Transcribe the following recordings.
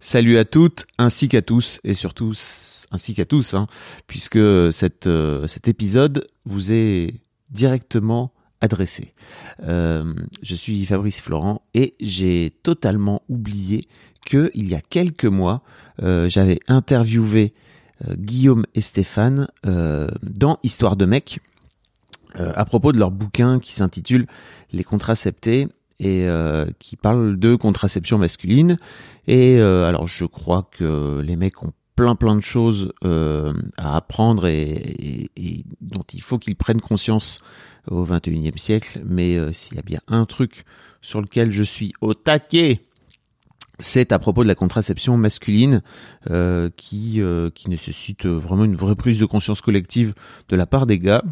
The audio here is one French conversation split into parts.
Salut à toutes, ainsi qu'à tous, et surtout ainsi qu'à tous, hein, puisque euh, cet épisode vous est directement adressé. Euh, je suis Fabrice Florent et j'ai totalement oublié que il y a quelques mois, euh, j'avais interviewé Guillaume et Stéphane dans Histoire de mec à propos de leur bouquin qui s'intitule Les contraceptés et euh, qui parle de contraception masculine. Et euh, alors je crois que les mecs ont plein plein de choses euh, à apprendre et, et- et dont il faut qu'ils prennent conscience au 21e siècle. Mais euh, s'il y a bien un truc sur lequel je suis au taquet, c'est à propos de la contraception masculine euh, qui, euh, qui nécessite vraiment une vraie prise de conscience collective de la part des gars.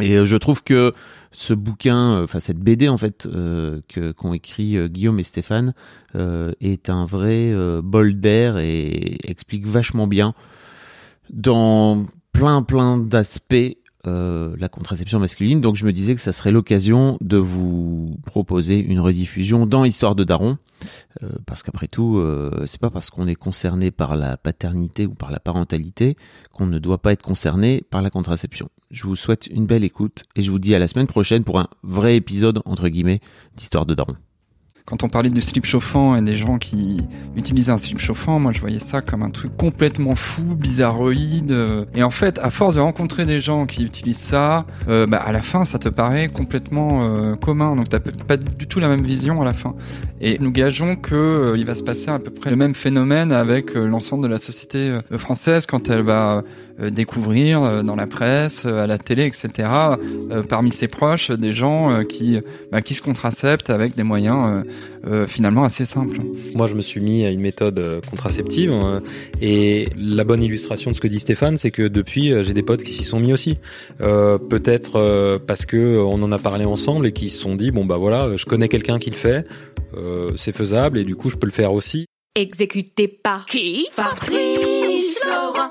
Et euh, je trouve que ce bouquin, euh, enfin cette BD en fait, euh, qu'ont écrit Guillaume et Stéphane, est un vrai bol d'air et explique vachement bien dans plein plein d'aspects la contraception masculine. Donc je me disais que ça serait l'occasion de vous proposer une rediffusion dans Histoire de Daron, parce qu'après tout, c'est pas parce qu'on est concerné par la paternité ou par la parentalité qu'on ne doit pas être concerné par la contraception. Je vous souhaite une belle écoute et je vous dis à la semaine prochaine pour un vrai épisode entre guillemets d'Histoire de Daron. Quand on parlait du slip chauffant et des gens qui utilisaient un slip chauffant, moi je voyais ça comme un truc complètement fou, bizarroïde. euh. Et en fait, à force de rencontrer des gens qui utilisent ça, euh, bah, à la fin ça te paraît complètement euh, commun. Donc t'as pas du tout la même vision à la fin. Et nous gageons que il va se passer à peu près le même phénomène avec l'ensemble de la société française quand elle va découvrir euh, dans la presse, euh, à la télé, etc. euh, parmi ses proches, des gens euh, qui bah, qui se contraceptent avec des moyens euh, euh, finalement assez simples. Moi, je me suis mis à une méthode euh, contraceptive euh, et la bonne illustration de ce que dit Stéphane, c'est que depuis, euh, j'ai des potes qui s'y sont mis aussi. Euh, Peut-être euh, parce que euh, on en a parlé ensemble et qui se sont dit bon bah voilà, je connais quelqu'un qui le fait, euh, c'est faisable et du coup je peux le faire aussi. Exécuté par qui? Fabrice Florent.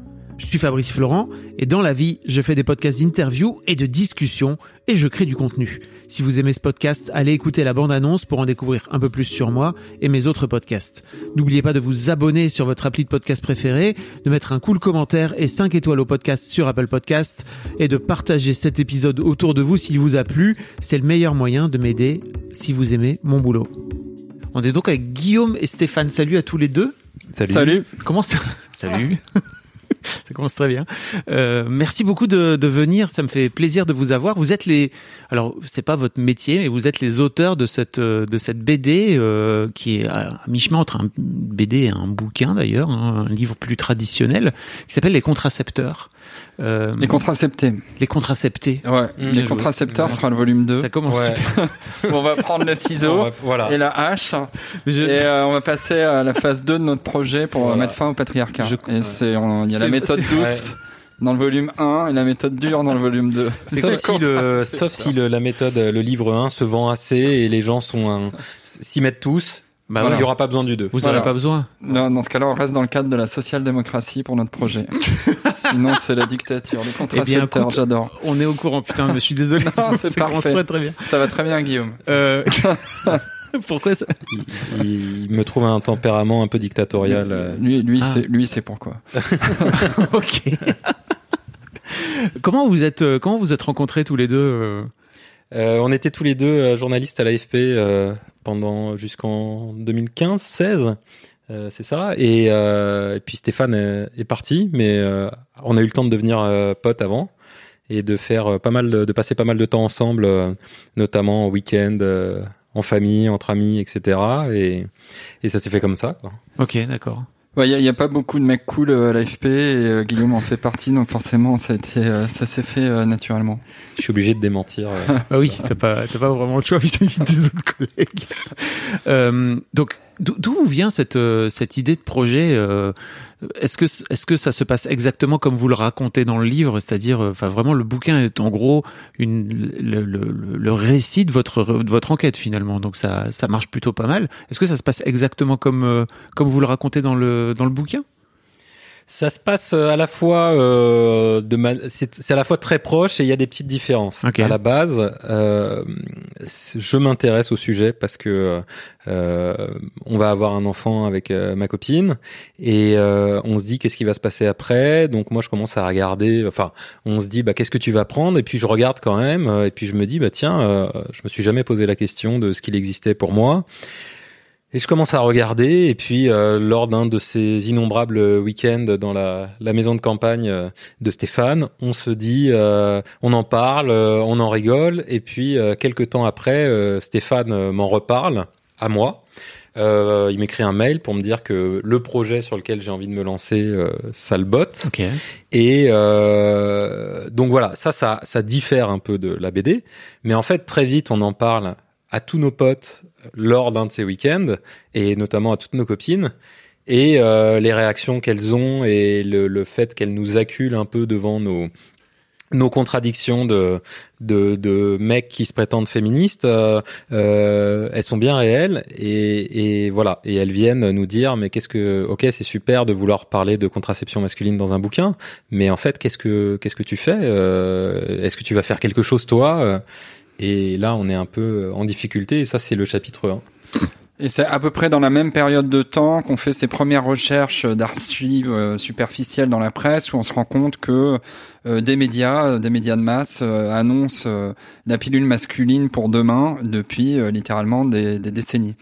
Je suis Fabrice Florent et dans la vie, je fais des podcasts d'interviews et de discussions et je crée du contenu. Si vous aimez ce podcast, allez écouter la bande-annonce pour en découvrir un peu plus sur moi et mes autres podcasts. N'oubliez pas de vous abonner sur votre appli de podcast préféré, de mettre un cool commentaire et 5 étoiles au podcast sur Apple Podcast et de partager cet épisode autour de vous s'il vous a plu. C'est le meilleur moyen de m'aider si vous aimez mon boulot. On est donc avec Guillaume et Stéphane. Salut à tous les deux. Salut. Comment ça Salut. ça commence très bien. Euh, merci beaucoup de, venir. Ça me fait plaisir de vous avoir. Vous êtes les, alors c'est pas votre métier, mais vous êtes les auteurs de cette de cette BD euh, qui est à mi-chemin entre un BD et un bouquin d'ailleurs, hein, un livre plus traditionnel qui s'appelle Les Contracepteurs. Euh, Les contraceptés. les contraceptés. Ouais. Mmh, les contracepteurs sera le volume 2. Ça commence Ouais. super. on va prendre le ciseau voilà. et la hache Je- et euh, on va passer à la phase 2 de notre projet pour Voilà. mettre fin au patriarcat. Je- Et c'est on- il y a la méthode douce dans le volume 1 et la méthode dure dans le volume 2. Sauf si, le, sauf si le, la méthode, le livre 1 se vend assez et les gens sont un- s'y mettent tous, Bah il voilà. n'y aura pas besoin du 2. Vous Voilà. n'aurez pas besoin. Non, dans ce cas-là, on reste dans le cadre de la social-démocratie pour notre projet. Sinon, c'est la dictature. Contracepteurs, Eh écoute, j'adore. On est au courant. Putain, je suis désolé. Non, c'est parfait. très très bien. Ça va très bien, Guillaume. Euh, Pourquoi ça Il, il me trouve un tempérament un peu dictatorial. euh. Lui, lui, Ah. c'est, lui, c'est pourquoi. Ok. comment vous êtes euh, comment vous êtes rencontrés tous les deux euh on était tous les deux euh, journalistes à l'AFP euh, pendant jusqu'en 2015-16. Euh, c'est ça. Et, puis Stéphane est, parti, mais on a eu le temps de devenir potes avant. et de faire pas mal, de, de passer pas mal de temps ensemble, notamment au week-end, en famille, entre amis, etc. Et, ça s'est fait comme ça. Ok, d'accord. Il n'y a, y a pas beaucoup de mecs cool euh, à l'AFP et euh, Guillaume en fait partie, donc forcément ça, a été, euh, ça s'est fait euh, naturellement. Je suis obligé de démentir. euh. Ah oui, t'as pas, t'as pas vraiment le choix vis-à-vis des autres collègues. Euh, donc, d'où d'où vous vient cette, euh, cette idée de projet euh, Est-ce que, est-ce que ça se passe exactement comme vous le racontez dans le livre, c'est-à-dire, euh, enfin, vraiment, le bouquin est en gros une, le, le, le récit de votre, de votre enquête finalement. Donc ça, ça marche plutôt pas mal. Est-ce que ça se passe exactement comme, euh, comme vous le racontez dans le, dans le bouquin? Ça se passe euh, à la fois euh, de ma- c'est à la fois très proche et il y a des petites différences. Ok. À la base, euh, je m'intéresse au sujet parce que euh, on va avoir un enfant avec euh, ma copine et euh, on se dit qu'est-ce qui va se passer après. Donc moi je commence à regarder. Enfin, on se dit bah qu'est-ce que tu vas prendre et puis je regarde quand même et puis je me dis bah tiens, euh, je me suis jamais posé la question de ce qu'il existait pour moi. Et je commence à regarder, et puis euh, lors d'un de ces innombrables week-ends dans la, la maison de campagne euh, de Stéphane, on se dit, euh, on en parle, euh, on en rigole, et puis euh, quelques temps après, euh, Stéphane euh, m'en reparle à moi. Euh, il m'écrit un mail pour me dire que le projet sur lequel j'ai envie de me lancer, euh, ça le botte. Ok. Et euh, donc voilà, ça, ça, ça diffère un peu de la BD, mais en fait très vite on en parle à tous nos potes lors d'un de ces week-ends et notamment à toutes nos copines. Et euh, les réactions qu'elles ont et le, fait qu'elles nous acculent un peu devant nos nos contradictions de, de, mecs qui se prétendent féministes, euh, euh, elles sont bien réelles et, voilà. Et elles viennent nous dire mais qu'est-ce que ok c'est super de vouloir parler de contraception masculine dans un bouquin, mais en fait qu'est-ce que qu'est-ce que tu fais? Est-ce que tu vas faire quelque chose toi? Et là on est un peu en difficulté et ça c'est le chapitre 1. Et c'est à peu près dans la même période de temps qu'on fait ses premières recherches d'archives euh, superficielles dans la presse, où on se rend compte que euh, des médias, euh, des médias de masse, annoncent la pilule masculine pour demain depuis littéralement des, des décennies.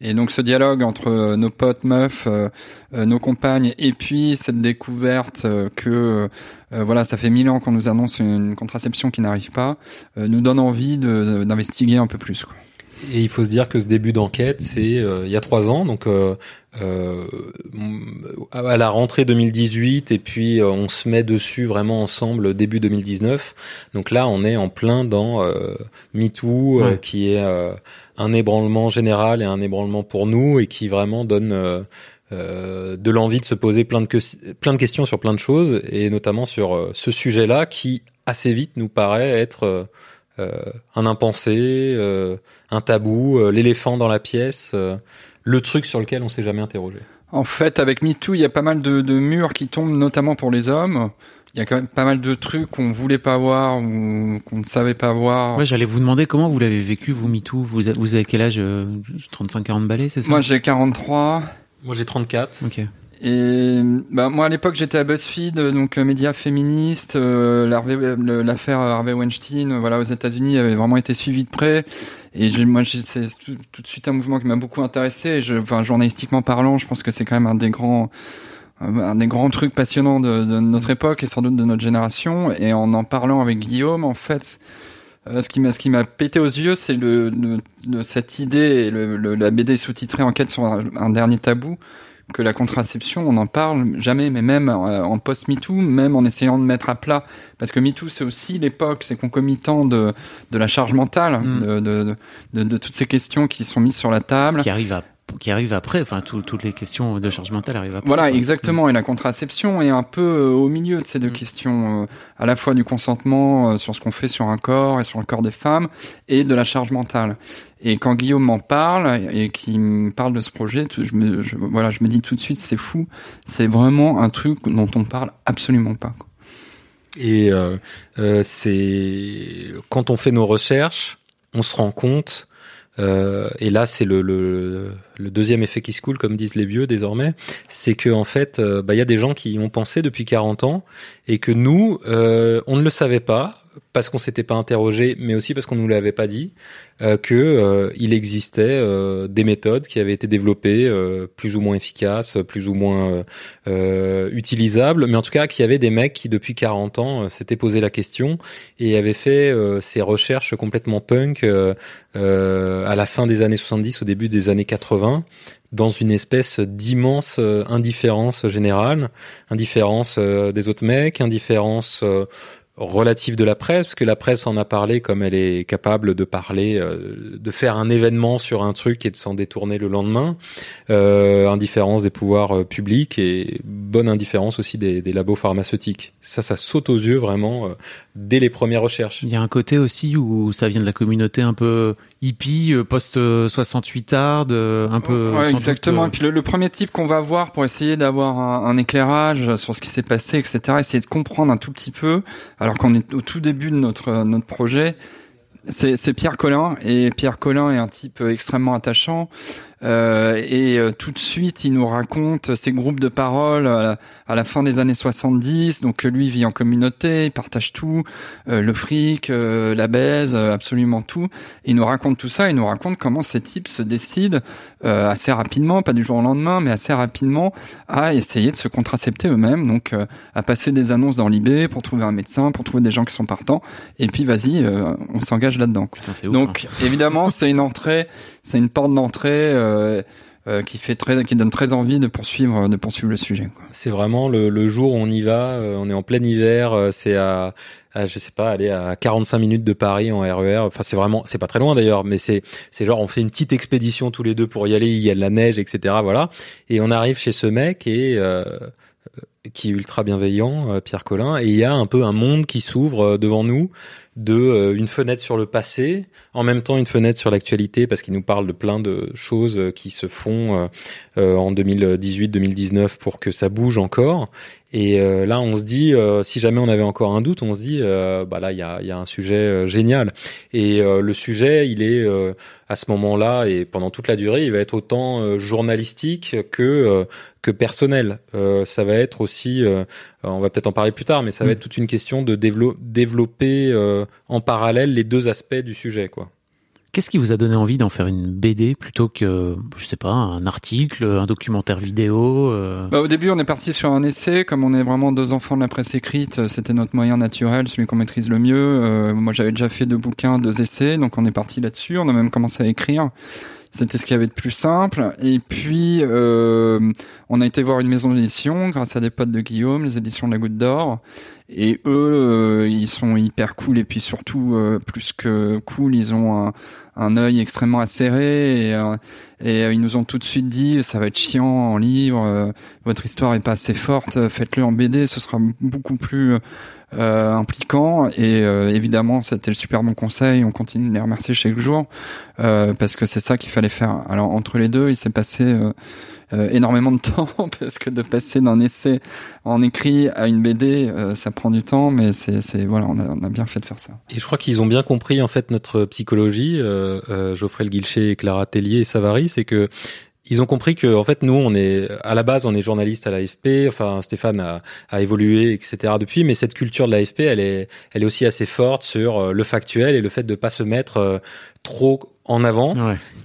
Et donc ce dialogue entre euh, nos potes meufs, euh, euh, nos compagnes, et puis cette découverte que voilà, ça fait mille ans qu'on nous annonce une contraception qui n'arrive pas, nous donne envie d'investiguer un peu plus. Quoi. Et il faut se dire que ce début d'enquête, c'est euh, il y a trois ans, donc euh, euh, à la rentrée 2018, et puis euh, on se met dessus vraiment ensemble début 2019. Donc là, on est en plein dans euh, MeToo, euh, Ouais. qui est euh, un ébranlement général et un ébranlement pour nous, et qui vraiment donne de l'envie de se poser plein de, que- plein de questions sur plein de choses, et notamment sur ce sujet-là, qui assez vite nous paraît être un impensé, euh, un tabou, euh, l'éléphant dans la pièce, euh, le truc sur lequel on s'est jamais interrogé. En fait, avec MeToo, il y a pas mal de, de murs qui tombent, notamment pour les hommes. Il y a quand même pas mal de trucs qu'on voulait pas voir ou qu'on ne savait pas voir. Ouais, j'allais vous demander comment vous l'avez vécu, vous, MeToo. Vous, vous avez quel âge 35-40 balais, c'est ça? Moi, j'ai 43. Moi j'ai 34. Ok. Et bah, moi, à l'époque, j'étais à BuzzFeed, euh, donc euh, média féministe. euh, le- L'affaire Harvey Weinstein, euh, voilà, aux États-Unis, avait vraiment été suivie de près. Et moi, c'est tout, de suite un mouvement qui m'a beaucoup intéressé. Je, enfin, journalistiquement parlant, je pense que c'est quand même un des grands, euh, un des grands trucs passionnants de, notre époque et sans doute de notre génération. Et en en parlant avec Guillaume, en fait. euh, ce qui m'a ce qui m'a pété aux yeux, c'est le, le- le- cette idée le, le- la BD sous-titrée Enquête sur un dernier tabou que la contraception, on n'en parle jamais, mais même euh, en post-MeToo, même en essayant de mettre à plat, parce que MeToo, c'est aussi l'époque, c'est concomitant de, de la charge mentale, Mm. de, de, de, de toutes ces questions qui sont mises sur la table. Qui arrive à, qui arrive après. Enfin, tout- toutes les questions de charge mentale arrivent après. Voilà, exactement. Et la contraception est un peu euh, au milieu de ces deux Mm. questions, euh, à la fois du consentement euh, sur ce qu'on fait sur un corps et sur le corps des femmes, et de la charge mentale. Et quand Guillaume m'en parle et qu'il me parle de ce projet, tout- je me, je, voilà, je me dis tout de suite, c'est fou. C'est vraiment un truc dont on parle absolument pas. quoi. Et euh, euh, c'est quand on fait nos recherches, on se rend compte. Euh, et là, c'est le, le, le deuxième effet qui se coule, comme disent les vieux désormais, c'est que en fait, euh, bah, il y a des gens qui y ont pensé depuis 40 ans et que nous, euh, on ne le savait pas. Parce qu'on s'était pas interrogé, mais aussi parce qu'on nous l'avait pas dit, euh, que euh, il existait euh, des méthodes qui avaient été développées, euh, plus ou moins efficaces, plus ou moins utilisables, mais en tout cas qu'il y avait des mecs qui depuis 40 ans s'étaient posé la question et avaient fait ces recherches complètement punk à la fin des années 70, au début des années 80, dans une espèce d'immense indifférence générale, indifférence des autres mecs, indifférence relative de la presse, parce que la presse en a parlé comme elle est capable de parler, euh, de faire un événement sur un truc et de s'en détourner le lendemain. Euh, indifférence des pouvoirs euh, publics et bonne indifférence aussi des, des, labos pharmaceutiques. Ça, ça saute aux yeux vraiment euh, dès les premières recherches. Il y a un côté aussi où ça vient de la communauté un peu hippie, post 68 hard, un peu. Ouais, exactement. Et puis le, le premier type qu'on va voir pour essayer d'avoir un, un, éclairage sur ce qui s'est passé, etc., essayer de comprendre un tout petit peu. Alors alors qu'on est au tout début de notre notre projet, c'est Pierre Collin et Pierre Collin est un type extrêmement attachant. Euh, et euh, tout de suite, il nous raconte ses groupes de parole à la, fin des années 70. Donc lui vit en communauté, il partage tout, euh, le fric, la baise, absolument tout. il nous raconte tout ça, il nous raconte comment ces types se décident assez rapidement, pas du jour au lendemain, mais assez rapidement à essayer de se contracepter eux-mêmes. Donc à passer des annonces dans l'IB pour trouver un médecin, pour trouver des gens qui sont partants. Et puis vas-y, on s'engage là-dedans. Donc hein. évidemment, c'est une entrée c'est une porte d'entrée euh, euh, qui fait très, qui donne très envie de poursuivre, de poursuivre le sujet. C'est vraiment le, jour où on y va. Euh, on est en plein hiver. Euh, c'est à, je sais pas, aller à 45 minutes de Paris en RER. E enfin, c'est vraiment, c'est pas très loin d'ailleurs, mais c'est, c'est genre on fait une petite expédition tous les deux pour y aller. Il y a de la neige, etc. Voilà. Et on arrive chez ce mec et euh, qui est ultra bienveillant, Pierre Collin, et il y a un peu un monde qui s'ouvre devant nous de euh, une fenêtre sur le passé, en même temps une fenêtre sur l'actualité parce qu'il nous parle de plein de choses euh, qui se font euh, en 2018-2019 pour que ça bouge encore. Et là, on se dit, si jamais on avait encore un doute, on se dit, bah là, il y a, y a, un sujet génial. Et le sujet, il est à ce moment-là et pendant toute la durée, il va être autant journalistique que que personnel. ça va être aussi, on va peut-être en parler plus tard, mais ça va mm. être toute une question de développer en parallèle les deux aspects du sujet, quoi. Qu'est-ce qui vous a donné envie d'en faire une BD plutôt que, je sais pas, un article, un documentaire vidéo euh? Bah, Au début, on est parti sur un essai. Comme on est vraiment deux enfants de la presse écrite, c'était notre moyen naturel, celui qu'on maîtrise le mieux. Euh, moi, j'avais déjà fait deux bouquins, deux essais, donc on est parti là-dessus. On a même commencé à écrire. C'était ce qu'il y avait de plus simple. Et puis, euh, on a été voir une maison d'édition grâce à des potes de Guillaume, les éditions de la Goutte d'Or. Et eux, euh, ils sont hyper cool. Et puis surtout, euh, plus que cool, ils ont un, un œil extrêmement acéré. Et, euh, et ils nous ont tout de suite dit, ça va être chiant en livre, votre histoire est pas assez forte, faites-le en BD, ce sera beaucoup plus euh, impliquant. Et euh, évidemment c'était le super bon conseil. On continue de les remercier chaque jour euh, parce que c'est ça qu'il fallait faire. Alors entre les deux il s'est passé euh, énormément de temps parce que de passer d'un essai en écrit à une BD ça prend du temps mais c'est c'est voilà on a, on a bien fait de faire ça. Et je crois qu'ils ont bien compris en fait notre psychologie Geoffrey Le Guilcher Clara Tellier et Savary c'est que ils ont compris que en fait nous on est à la base on est journaliste à l'AFP enfin Stéphane a, a, évolué etc depuis. Mais cette culture de l'AFP elle est elle est aussi assez forte sur euh, le factuel et le fait de pas se mettre euh, trop en avant.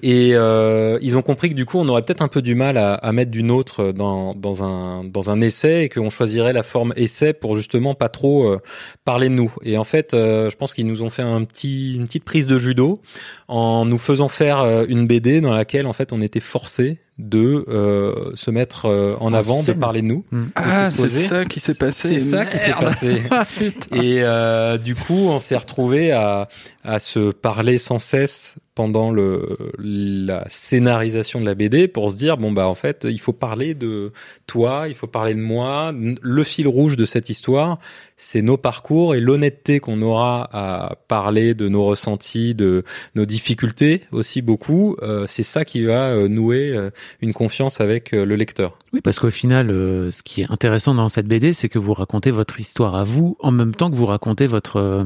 Et euh, ils ont compris que du coup, on aurait peut-être un peu du mal à, à mettre du nôtre dans, dans, un, dans un essai et qu'on choisirait la forme essai pour justement pas trop euh, parler de nous. Et en fait, euh, je pense qu'ils nous ont fait un petit, une petite prise de judo en nous faisant faire une BD dans laquelle en fait on était forcé de euh, se mettre euh, en, avant, de parler de nous. Ah, c'est ça qui s'est passé. C'est ça qui s'est passé. Ah, et euh, du coup, on s'est retrouvé à, à se parler sans cesse pendant le, la scénarisation de la BD pour se dire bon bah en fait il faut parler de toi, il faut parler de moi. Le fil rouge de cette histoire, c'est nos parcours et l'honnêteté qu'on aura à parler de nos ressentis, de nos difficultés aussi beaucoup. Euh, c'est ça qui va euh, nouer euh, une confiance avec le lecteur. Oui, parce qu'au final, ce qui est intéressant dans cette BD, c'est que vous racontez votre histoire à vous en même temps que vous racontez votre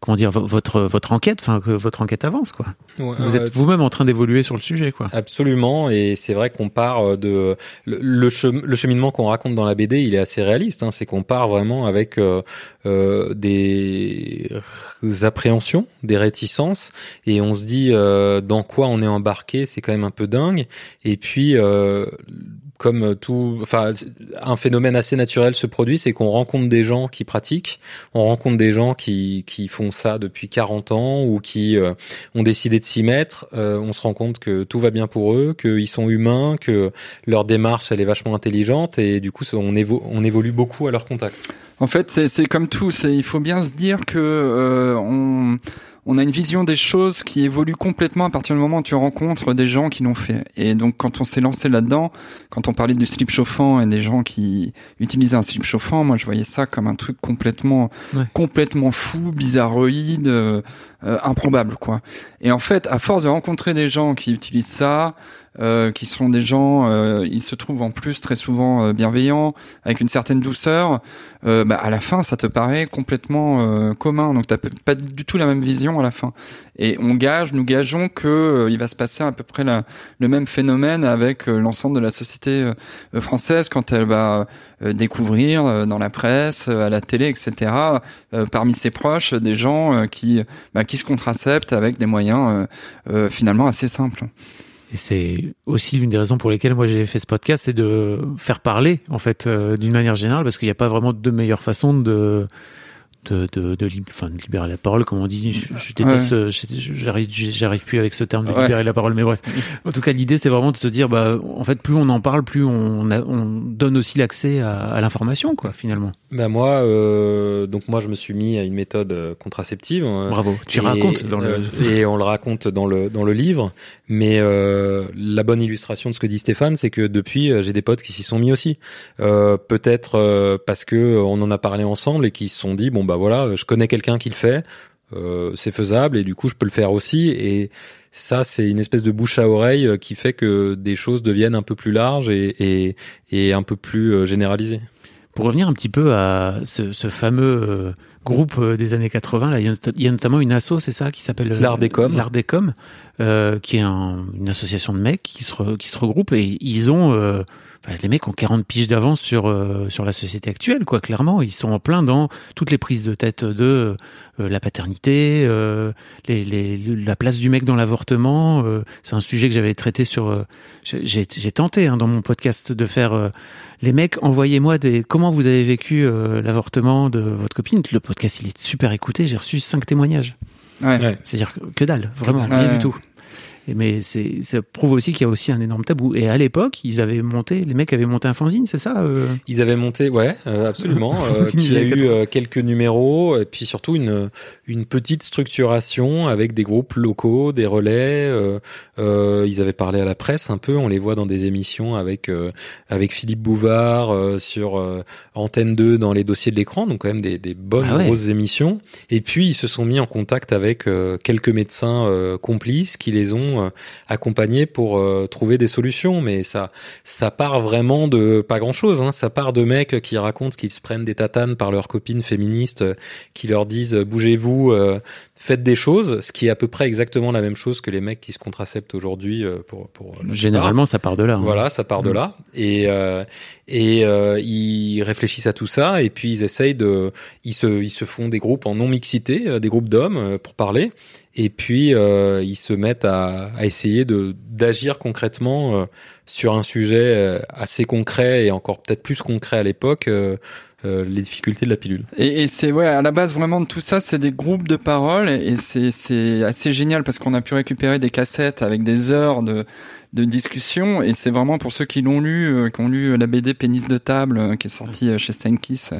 comment dire votre votre enquête, enfin que votre enquête avance quoi. Ouais, Vous euh, êtes vous-même en train d'évoluer sur le sujet quoi. Absolument, et c'est vrai qu'on part de le, le chem- le cheminement qu'on raconte dans la BD, il est assez réaliste. Hein, c'est qu'on part vraiment avec euh, euh, des appréhensions, des réticences, et on se dit euh, dans quoi on est embarqué, c'est quand même un peu dingue. Et puis euh, comme tout, enfin, un phénomène assez naturel se produit, c'est qu'on rencontre des gens qui pratiquent, on rencontre des gens qui, qui font ça depuis 40 ans ou qui euh, ont décidé de s'y mettre. Euh, on se rend compte que tout va bien pour eux, qu'ils sont humains, que leur démarche elle est vachement intelligente et du coup on, évo- on évolue beaucoup à leur contact. En fait, c'est comme tout. Il faut bien se dire que euh, on on a une vision des choses qui évolue complètement à partir du moment où tu rencontres des gens qui l'ont fait. Et donc, quand on s'est lancé là-dedans, quand on parlait du slip chauffant et des gens qui utilisaient un slip chauffant, moi, je voyais ça comme un truc complètement, Ouais. complètement fou, bizarroïde, euh, euh, improbable, quoi. Et en fait, à force de rencontrer des gens qui utilisent ça, euh, qui sont des gens, euh, ils se trouvent en plus très souvent euh, bienveillants, avec une certaine douceur. euh, bah, à la fin, ça te paraît complètement euh, commun. Donc, t'as pas du tout la même vision à la fin. Et on gage, nous gageons que il va se passer à peu près la- le même phénomène avec l'ensemble de la société française quand elle va découvrir dans la presse, à la télé, etc. parmi ses proches, des gens qui, bah, qui se contraceptent avec des moyens finalement assez simples. Et c'est aussi l'une des raisons pour lesquelles moi j'ai fait ce podcast, c'est de faire parler en fait euh, d'une manière générale, parce qu'il n'y a pas vraiment de meilleure façon de de, de, de, lib- enfin, de libérer la parole, comme on dit. Je, je déteste, j'arrive, j'arrive plus avec ce terme de Ouais. libérer la parole, mais bref. En tout cas, l'idée c'est vraiment de se dire, bah, en fait, plus on en parle, plus on, a- on donne aussi l'accès à, à l'information, quoi, finalement. Ben moi, euh, donc moi je me suis mis à une méthode euh, contraceptive. hein. Bravo. Tu Et, racontes dans le. euh, et on le raconte dans le dans le livre. Mais euh, la bonne illustration de ce que dit Stéphane, c'est que depuis j'ai des potes qui s'y sont mis aussi. Euh, Peut-être euh, parce que on en a parlé ensemble et qui se sont dit bon bah voilà, je connais quelqu'un qui le fait, euh, c'est faisable et du coup je peux le faire aussi. Et ça c'est une espèce de bouche à oreille qui fait que des choses deviennent un peu plus larges et et, et un peu plus généralisées. Pour revenir un petit peu à ce, ce fameux euh, groupe euh, des années 80, là, il y a, not- il y a notamment une asso, c'est ça, qui s'appelle euh, L'Art des Coms. L'Art des Coms, qui est un- une association de mecs qui se, re- qui se regroupent et ils ont, enfin, les mecs ont 40 piges d'avance sur euh, sur la société actuelle, quoi. Clairement, ils sont en plein dans toutes les prises de tête de euh, la paternité, euh, les, les, la place du mec dans l'avortement. euh, c'est un sujet que j'avais traité sur. euh, j'ai j'ai tenté hein, dans mon podcast de faire euh, les mecs, envoyez-moi des comment vous avez vécu euh, l'avortement de votre copine. Le podcast il est super écouté. J'ai reçu cinq témoignages. Ouais. Ouais. C'est-à-dire que, dalle, vraiment rien Ouais. du tout. Mais c'est ça prouve aussi qu'il y a aussi un énorme tabou. Et à l'époque, ils avaient monté, les mecs avaient monté un fanzine, c'est ça euh? Ils avaient monté, ouais, euh, absolument, euh, qui a eu euh, quelques numéros et puis surtout une une petite structuration avec des groupes locaux, des relais. euh, euh, ils avaient parlé à la presse un peu, on les voit dans des émissions avec euh, avec Philippe Bouvard euh, sur euh, Antenne 2 dans les dossiers de l'écran, donc quand même des, des bonnes Ah ouais. grosses émissions. Et puis ils se sont mis en contact avec euh, quelques médecins euh, complices qui les ont euh, accompagnés pour euh, trouver des solutions, mais ça ça part vraiment de pas grand chose. Hein. Ça part de mecs qui racontent qu'ils se prennent des tatanes par leurs copines féministes qui leur disent euh, euh, faites des choses, ce qui est à peu près exactement la même chose que les mecs qui se contraceptent aujourd'hui euh, pour, Généralement, ça part de là. hein. voilà, ça part de là. Et euh, et euh, ils réfléchissent à tout ça et puis ils essayent de, ils se ils se font des groupes en non mixité, des groupes d'hommes pour parler. Et puis ils se mettent à, à essayer de d'agir concrètement sur un sujet assez concret et encore peut-être plus concret à l'époque. Euh, les difficultés de la pilule. Et, c'est ouais à la base vraiment de tout ça, c'est des groupes de parole et c'est assez génial parce qu'on a pu récupérer des cassettes avec des heures de de discussion et c'est vraiment pour ceux qui l'ont lu, euh, qui ont lu la BD Pénis de table euh, qui est sortie euh, chez Steinkiss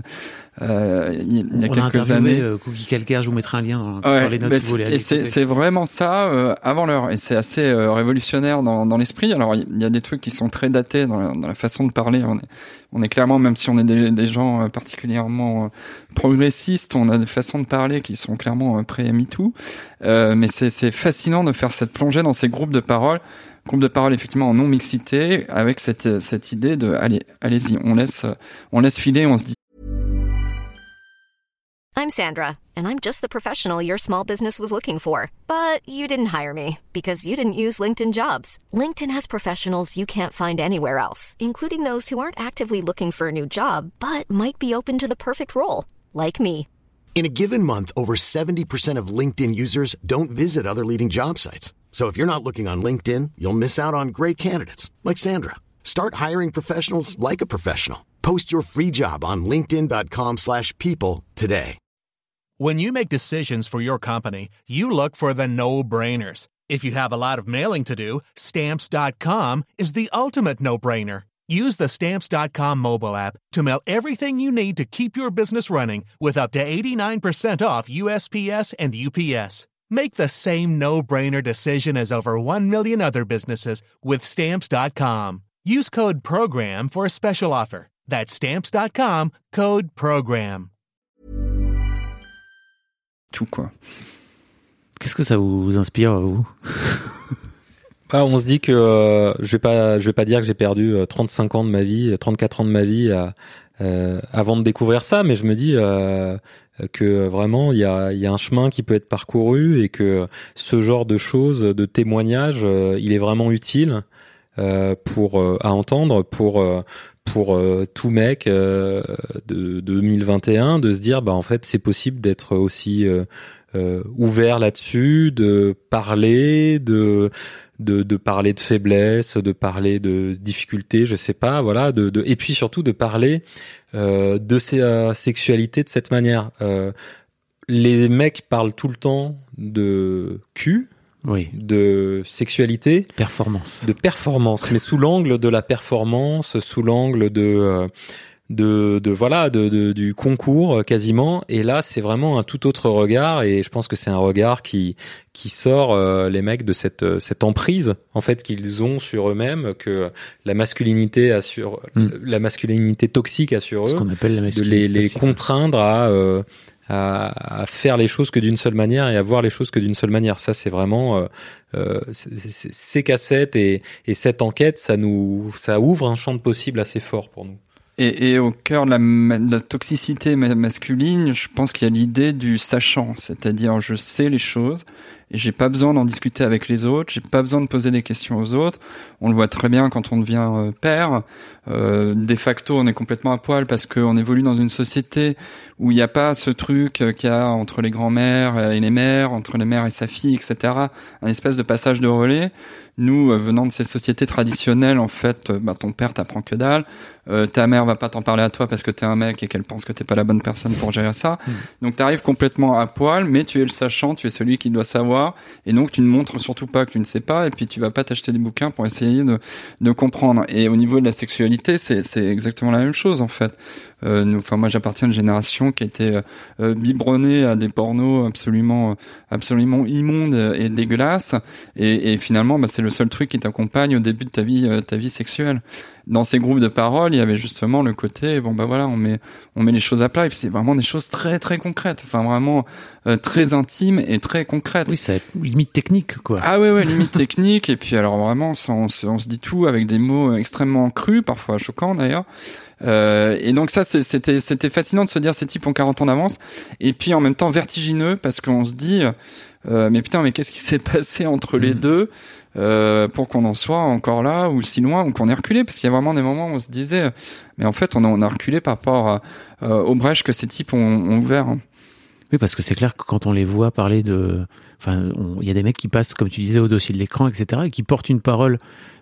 euh, il y, a On quelques années. euh, Cookie Calcaire, je vous mettrai un lien dans, dans Ouais, les notes bah, si vous voulez c'est- vraiment ça euh, avant l'heure et c'est assez euh, révolutionnaire dans, dans l'esprit. Alors il y a des trucs qui sont très datés dans la, dans la façon de parler. On est, on est clairement, même si on est des, des gens euh, particulièrement euh, progressistes, on a des façons de parler qui sont clairement euh, pré-MeToo. Euh, mais c'est c'est fascinant de faire cette plongée dans ces groupes de parole. Groupe de parole effectivement en non mixité avec cette cette idée de allez allez-y on laisse on laisse filer on se dit I'm Sandra, and I'm just the professional your small business was looking for. But you didn't hire me because you didn't use LinkedIn jobs. LinkedIn has professionals you can't find anywhere else, including those who aren't actively looking for a new job but might be open to the perfect role, like me. In a given month, over 70% of LinkedIn users don't visit other leading job sites. So if you're not looking on LinkedIn, you'll miss out on great candidates like Sandra. Start hiring professionals like a professional. Post your free job on linkedin.com/people today. When you make decisions for your company, you look for the no-brainers. If you have a lot of mailing to do, stamps.com is the ultimate no-brainer. Use the stamps.com mobile app to mail everything you need to keep your business running with up to 89% off USPS and UPS. Make the same no-brainer decision as over 1 million other businesses with stamps.com. Use code PROGRAM for a special offer. That's stamps.com, code PROGRAM. Tout quoi. Qu'est-ce que ça vous inspire, vous Ah, on se dit que euh, je vais pas, je vais pas dire que j'ai perdu euh, 35 ans de ma vie, euh, 34 ans de ma vie à- euh, avant de découvrir ça, mais je me dis euh, que vraiment il y a, y a un chemin qui peut être parcouru et que ce genre de choses, de témoignages, euh, il est vraiment utile euh, pour euh, à entendre pour euh, pour euh, tout mec euh, de, de 2021 de se dire bah en fait c'est possible d'être aussi euh, euh, ouvert là-dessus, de parler, de de, de parler de faiblesse, de parler de difficultés, je sais pas, voilà, de, de et puis surtout de parler euh, de sa sexualité de cette manière. Euh, les mecs parlent tout le temps de cul, Oui, de sexualité, performance. de performance, mais sous l'angle de la performance, sous l'angle de euh, de, de voilà de, de- du concours euh, quasiment. Et là, c'est vraiment un tout autre regard. Et je pense que c'est un regard qui qui sort euh, les mecs de cette euh, cette emprise en fait qu'ils ont sur eux-mêmes que la masculinité a sur Mm. la masculinité toxique a sur Ce eux qu'on appelle la de les, masculinité les contraindre à, euh, à, à faire les choses que d'une seule manière et à voir les choses que d'une seule manière. Ça, c'est vraiment euh, euh, ces cassettes et, et cette enquête, ça nous, ça ouvre un champ de possible assez fort pour nous. Et, au cœur de la, toxicité ma- masculine, je pense qu'il y a l'idée du sachant, c'est-à-dire je sais les choses et j'ai pas besoin d'en discuter avec les autres, j'ai pas besoin de poser des questions aux autres. On le voit très bien quand on devient euh, père. Euh, de facto, on est complètement à poil parce qu'on évolue dans une société où il n'y a pas ce truc euh, qu'il y a entre les grands-mères et les mères, entre les mères et sa fille, etc. Un espèce de passage de relais. Nous, euh, venant de ces sociétés traditionnelles, en fait, euh, bah, ton père t'apprend que dalle. Euh, ta mère va pas t'en parler à toi parce que t'es un mec et qu'elle pense que t'es pas la bonne personne pour gérer ça. Donc t'arrives complètement à poil, mais tu es le sachant, tu es celui qui doit savoir, et donc tu ne montres surtout pas que tu ne sais pas, et puis tu vas pas t'acheter des bouquins pour essayer de, de comprendre. Et au niveau de la sexualité, c'est c'est exactement la même chose en fait. Euh, nous, enfin moi j'appartiens à une génération qui était euh, biberonnée à des pornos absolument, euh, absolument immondes et dégueulasses, et, et finalement bah, c'est le seul truc qui t'accompagne au début de ta vie, euh, ta vie sexuelle dans ces groupes de parole, il y avait justement le côté bon bah voilà, on met on met les choses à plat et puis c'est vraiment des choses très très concrètes, enfin vraiment euh, très intimes et très concrètes. Oui, c'est limite technique, quoi. Ah ouais ouais, limite technique et puis alors vraiment on, se, on se dit tout avec des mots extrêmement crus, parfois choquants d'ailleurs. Euh, et donc ça c'était c'était fascinant de se dire ces types ont 40 ans d'avance et puis en même temps vertigineux parce qu'on se dit euh, mais putain mais qu'est-ce qui s'est passé entre les Mhm. deux euh, pour qu'on en soit encore là ou si loin ou qu'on ait reculé? Parce qu'il y a vraiment des moments où on se disait mais en fait on a, on a reculé par rapport euh, aux brèches que ces types ont, ont ouvert. hein. Oui, parce que c'est clair que quand on les voit parler de, enfin, il y a des mecs qui passent, comme tu disais, au dossier de l'écran, etc., et qui portent une parole.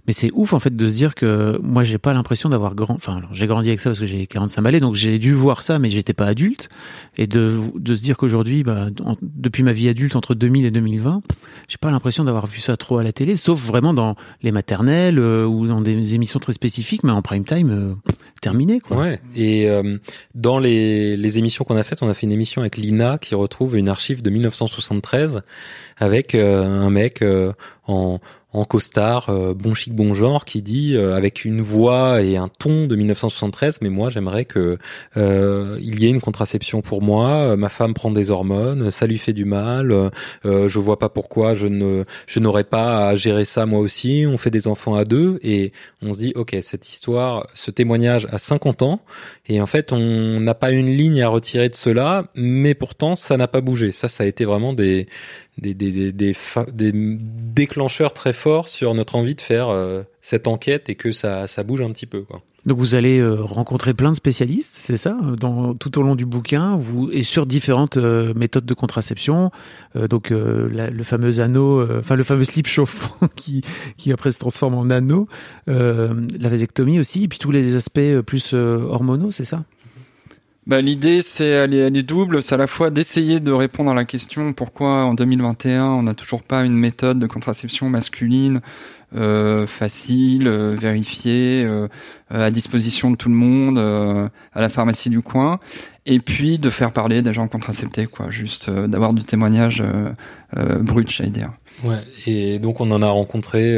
Mais c'est ouf en fait de se dire que moi j'ai pas l'impression d'avoir grand, enfin j'ai grandi avec ça parce que j'ai 45 balais, donc j'ai dû voir ça, mais j'étais pas adulte, et de de se dire qu'aujourd'hui, bah, depuis ma vie adulte entre 2000 et 2020, j'ai pas l'impression d'avoir vu ça trop à la télé, sauf vraiment dans les maternelles euh, ou dans des émissions très spécifiques, mais en prime time, euh, terminé quoi. Ouais. Et euh, dans les, les émissions qu'on a faites, on a fait une émission avec Lina qui retrouve une archive de 1973 avec euh, un mec euh, en, en costard, euh, bon chic, bon genre, qui dit euh, avec une voix et un ton de 1973, mais moi j'aimerais que euh, il y ait une contraception pour moi. Ma femme prend des hormones, ça lui fait du mal. je vois pas pourquoi je ne je n'aurais pas à gérer ça moi aussi. On fait des enfants à deux et on se dit ok cette histoire, ce témoignage à 50 ans et en fait on n'a pas une ligne à retirer de cela, mais pourtant ça n'a pas bougé. Ça ça a été vraiment des des, des, des, des, déclencheurs très forts sur notre envie de faire euh, cette enquête et que ça, ça bouge un petit peu. Quoi. Donc vous allez euh, rencontrer plein de spécialistes, c'est ça, tout au long du bouquin, et sur différentes euh, méthodes de contraception. donc le fameux anneau, enfin le fameux slip chauffant qui, qui après se transforme en anneau, la vasectomie aussi, et puis tous les aspects plus hormonaux, c'est ça? Bah, L'idée, c'est elle elle est double. C'est à la fois d'essayer de répondre à la question pourquoi en 2021 on n'a toujours pas une méthode de contraception masculine euh, facile, euh, vérifiée, euh, à disposition de tout le monde, euh, à la pharmacie du coin, et puis de faire parler des gens contraceptés, quoi, juste euh, d'avoir du témoignage brut, j'allais dire. Ouais, et donc on en a rencontré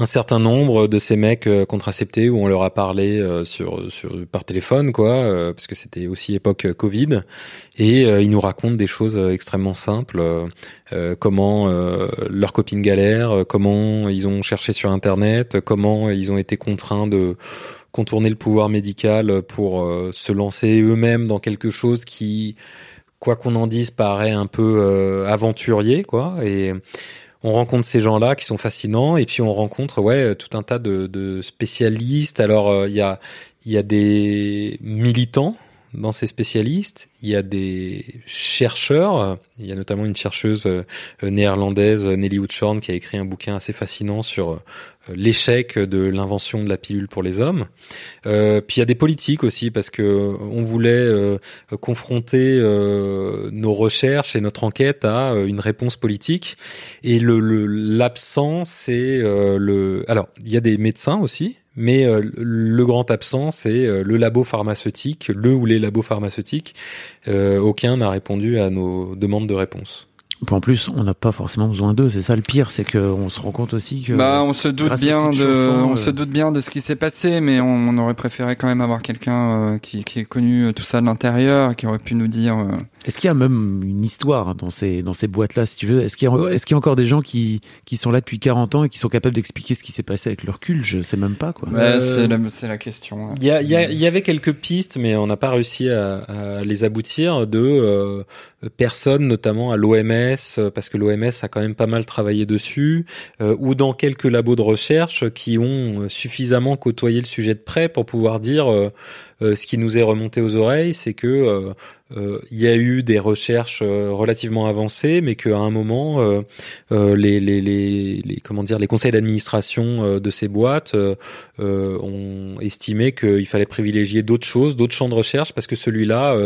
un certain nombre de ces mecs euh, contraceptés où on leur a parlé euh, sur, sur par téléphone quoi euh, parce que c'était aussi époque Covid. Et ils nous racontent des choses extrêmement simples comment leur copine galère comment ils ont cherché sur internet comment ils ont été contraints de contourner le pouvoir médical pour se lancer eux-mêmes dans quelque chose qui quoi qu'on en dise paraît un peu aventurier quoi. Et on rencontre ces gens-là qui sont fascinants et puis on rencontre ouais tout un tas de, de spécialistes. Alors euh, il y a il y a des militants dans ces spécialistes, il y a des chercheurs, il y a notamment une chercheuse euh, néerlandaise Nelly Houtschorn qui a écrit un bouquin assez fascinant sur euh, l'échec de l'invention de la pilule pour les hommes. Euh, puis il y a des politiques aussi parce que on voulait euh, confronter euh, nos recherches et notre enquête à une réponse politique. Et le l'absent, c'est le. Alors il y a des médecins aussi. Mais le grand absent, c'est le labo pharmaceutique, le ou les labos pharmaceutiques. aucun n'a répondu à nos demandes de réponse. En plus, on n'a pas forcément besoin d'eux. C'est ça le pire, c'est qu'on se rend compte aussi que. Bah, on se doute bien de, on se euh, doute bien de ce qui s'est passé, mais on, aurait préféré quand même avoir quelqu'un euh, qui, qui ait connu euh, tout ça de l'intérieur, qui aurait pu nous dire. Est-ce qu'il y a même une histoire dans ces dans ces boîtes-là, si tu veux? Est-ce qu'il y a est-ce qu'il y a encore des gens qui qui sont là depuis 40 ans et qui sont capables d'expliquer ce qui s'est passé avec leur cul Je sais même pas quoi. Ouais, c'est la, c'est la question. Il y, a, y, a, y avait quelques pistes, mais on n'a pas réussi à, à, les aboutir de personnes, notamment à l'OMS, parce que l'OMS a quand même pas mal travaillé dessus, euh, ou dans quelques labos de recherche qui ont suffisamment côtoyé le sujet de près pour pouvoir dire euh, euh, ce qui nous est remonté aux oreilles, c'est que euh, il y a eu des recherches euh, relativement avancées, mais qu'à un moment, euh, les, les, les, les, comment dire, les conseils d'administration de ces boîtes ont estimé qu'il fallait privilégier d'autres choses, d'autres champs de recherche, parce que celui-là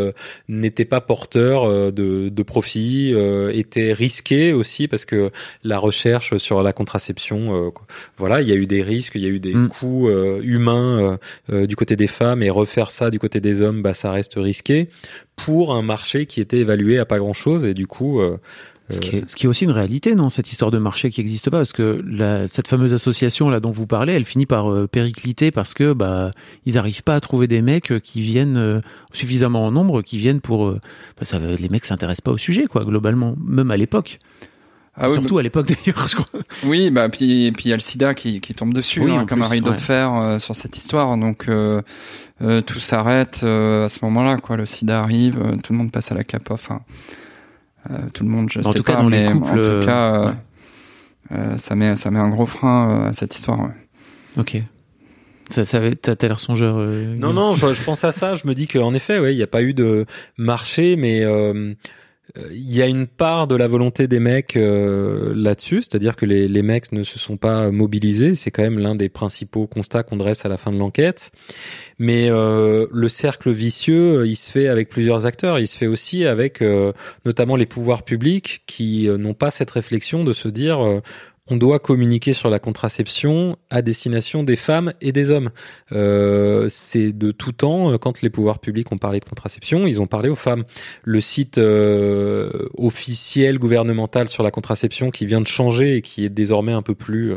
n'était pas porteur de, de profit, était risqué aussi, parce que la recherche sur la contraception, voilà, il y a eu des risques, il y a eu des mm. coûts humains du côté des femmes, et refaire ça du côté des hommes, bah ça reste risqué pour un marché qui était évalué à pas grand chose et du coup euh, ce qui, est, ce qui, est, aussi une réalité, non Cette histoire de marché qui n'existe pas, parce que la, cette fameuse association là dont vous parlez, elle finit par euh, péricliter parce que bah ils n'arrivent pas à trouver des mecs qui viennent euh, suffisamment en nombre, qui viennent pour. Euh, bah, ça, les mecs s'intéressent pas au sujet, quoi, globalement, même à l'époque. Ah Surtout à l'époque d'ailleurs, je crois. Oui, bah puis puis il y a le SIDA qui, qui tombe dessus, hein, comme un rideau de fer sur cette histoire. Donc euh, tout s'arrête euh, à ce moment-là. Quoi, le SIDA arrive, euh, tout le monde passe à la cape. Enfin, tout le monde, je en sais tout pas, cas, mais en tout cas, ça met ça met un gros frein à cette histoire. Ok. Ça, ça t'as l'air songeur. non, non, je, je, pense à ça. Je me dis qu'en effet, ouais, il n'y a pas eu de marché, mais il y a une part de la volonté des mecs euh, là-dessus, c'est-à-dire que les, les, mecs ne se sont pas mobilisés. C'est quand même l'un des principaux constats qu'on dresse à la fin de l'enquête. Mais euh, le cercle vicieux, il se fait avec plusieurs acteurs. Il se fait aussi avec euh, notamment les pouvoirs publics qui n'ont pas cette réflexion de se dire on doit communiquer sur la contraception à destination des femmes et des hommes. Euh, c'est de tout temps, euh, quand les pouvoirs publics ont parlé de contraception, ils ont parlé aux femmes. Le site euh, officiel gouvernemental sur la contraception qui vient de changer et qui est désormais un peu plus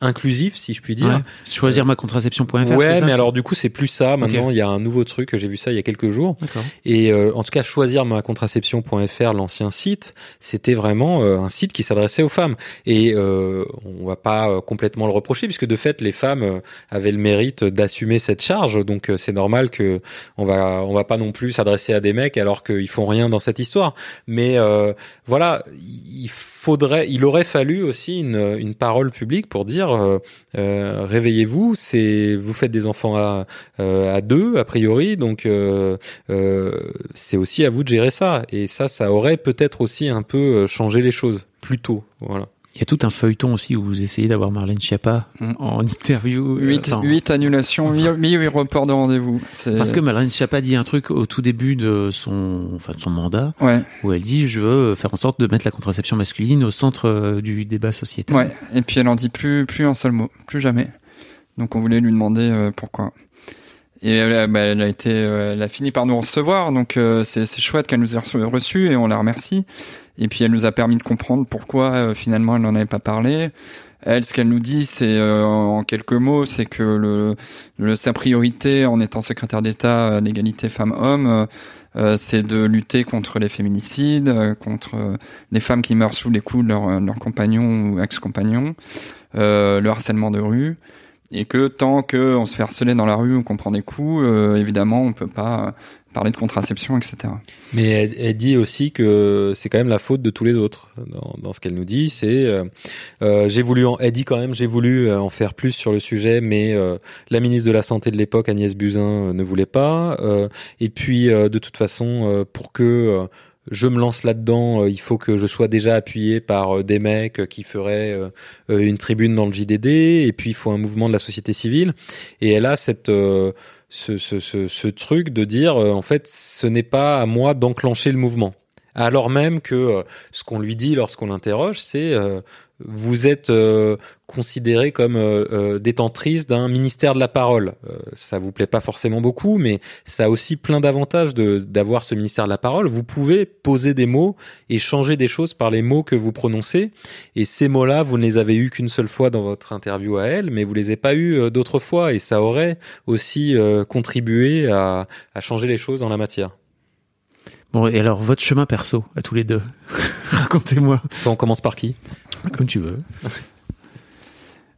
inclusif, si je puis dire. Ouais. Choisir ma contraception.fr. Ouais, ça, mais alors du coup c'est plus ça. Maintenant il y a un nouveau truc. J'ai vu ça il y a quelques jours. D'accord. Et euh, en tout cas, choisir ma contraception.fr, l'ancien site, c'était vraiment euh, un site qui s'adressait aux femmes. Et euh, on va pas euh, complètement le reprocher, puisque de fait, les femmes euh, avaient le mérite d'assumer cette charge. Donc c'est normal que on va on va pas non plus s'adresser à des mecs alors qu'ils font rien dans cette histoire. Mais euh, voilà, il il aurait fallu aussi une, parole publique pour dire euh, euh, réveillez-vous, c'est vous faites des enfants à euh, deux a priori, donc c'est aussi à vous de gérer ça. Et ça, ça aurait peut-être aussi un peu changé les choses plus tôt. Voilà. Il y a tout un feuilleton aussi où vous essayez d'avoir Marlène Schiappa Mm. en interview. euh, 8, enfin, annulations, 8, reports de rendez-vous. Parce que Marlène Schiappa dit un truc au tout début de son, enfin de son mandat, Ouais, où elle dit je veux faire en sorte de mettre la contraception masculine au centre euh, du débat sociétal. ouais. Et puis elle en dit plus, plus un seul mot, plus jamais. Donc on voulait lui demander euh, pourquoi. Et elle, a- bah, elle a été, euh, elle a fini par nous recevoir, donc euh, c'est chouette qu'elle nous ait reçu- reçus et on la remercie. Et puis elle nous a permis de comprendre pourquoi euh, finalement elle n'en avait pas parlé. Elle, ce qu'elle nous dit, c'est euh, en quelques mots, c'est que le, le- sa priorité en étant secrétaire d'État à l'égalité femmes-hommes, euh, euh, c'est de lutter contre les féminicides, euh, contre euh, les femmes qui meurent sous les coups de leurs leur compagnons ou ex-compagnons, euh, le harcèlement de rue, et que tant que on se fait harceler dans la rue qu'on prend des coups, euh, évidemment, on peut pas parler de contraception, etc. Mais elle, dit aussi que c'est quand même la faute de tous les autres. Dans, ce qu'elle nous dit, c'est euh, euh, j'ai voulu. En, elle dit quand même j'ai voulu euh, en faire plus sur le sujet, mais euh, la ministre de la santé de l'époque, Agnès Buzyn, ne voulait pas. Et puis de toute façon, pour que je me lance là-dedans, euh, il faut que je sois déjà appuyé par euh, des mecs qui feraient euh, euh, une tribune dans le JDD, et puis il faut un mouvement de la société civile. Et elle a cette euh, ce, ce, ce, ce truc de dire euh, en fait ce n'est pas à moi d'enclencher le mouvement. Alors même que euh, ce qu'on lui dit lorsqu'on l'interroge, c'est euh, vous êtes euh, considéré comme euh, euh, détentrice d'un ministère de la parole. Euh, ça vous plaît pas forcément beaucoup, mais ça a aussi plein d'avantages de d'avoir ce ministère de la parole. Vous pouvez poser des mots et changer des choses par les mots que vous prononcez. Et ces mots-là, vous ne les avez eus qu'une seule fois dans votre interview à elle, mais vous les avez pas eus euh, d'autres fois. Et ça aurait aussi euh, contribué à, à changer les choses en la matière. Bon, et alors votre chemin perso à tous les deux? Racontez-moi on commence par qui? Comme tu veux.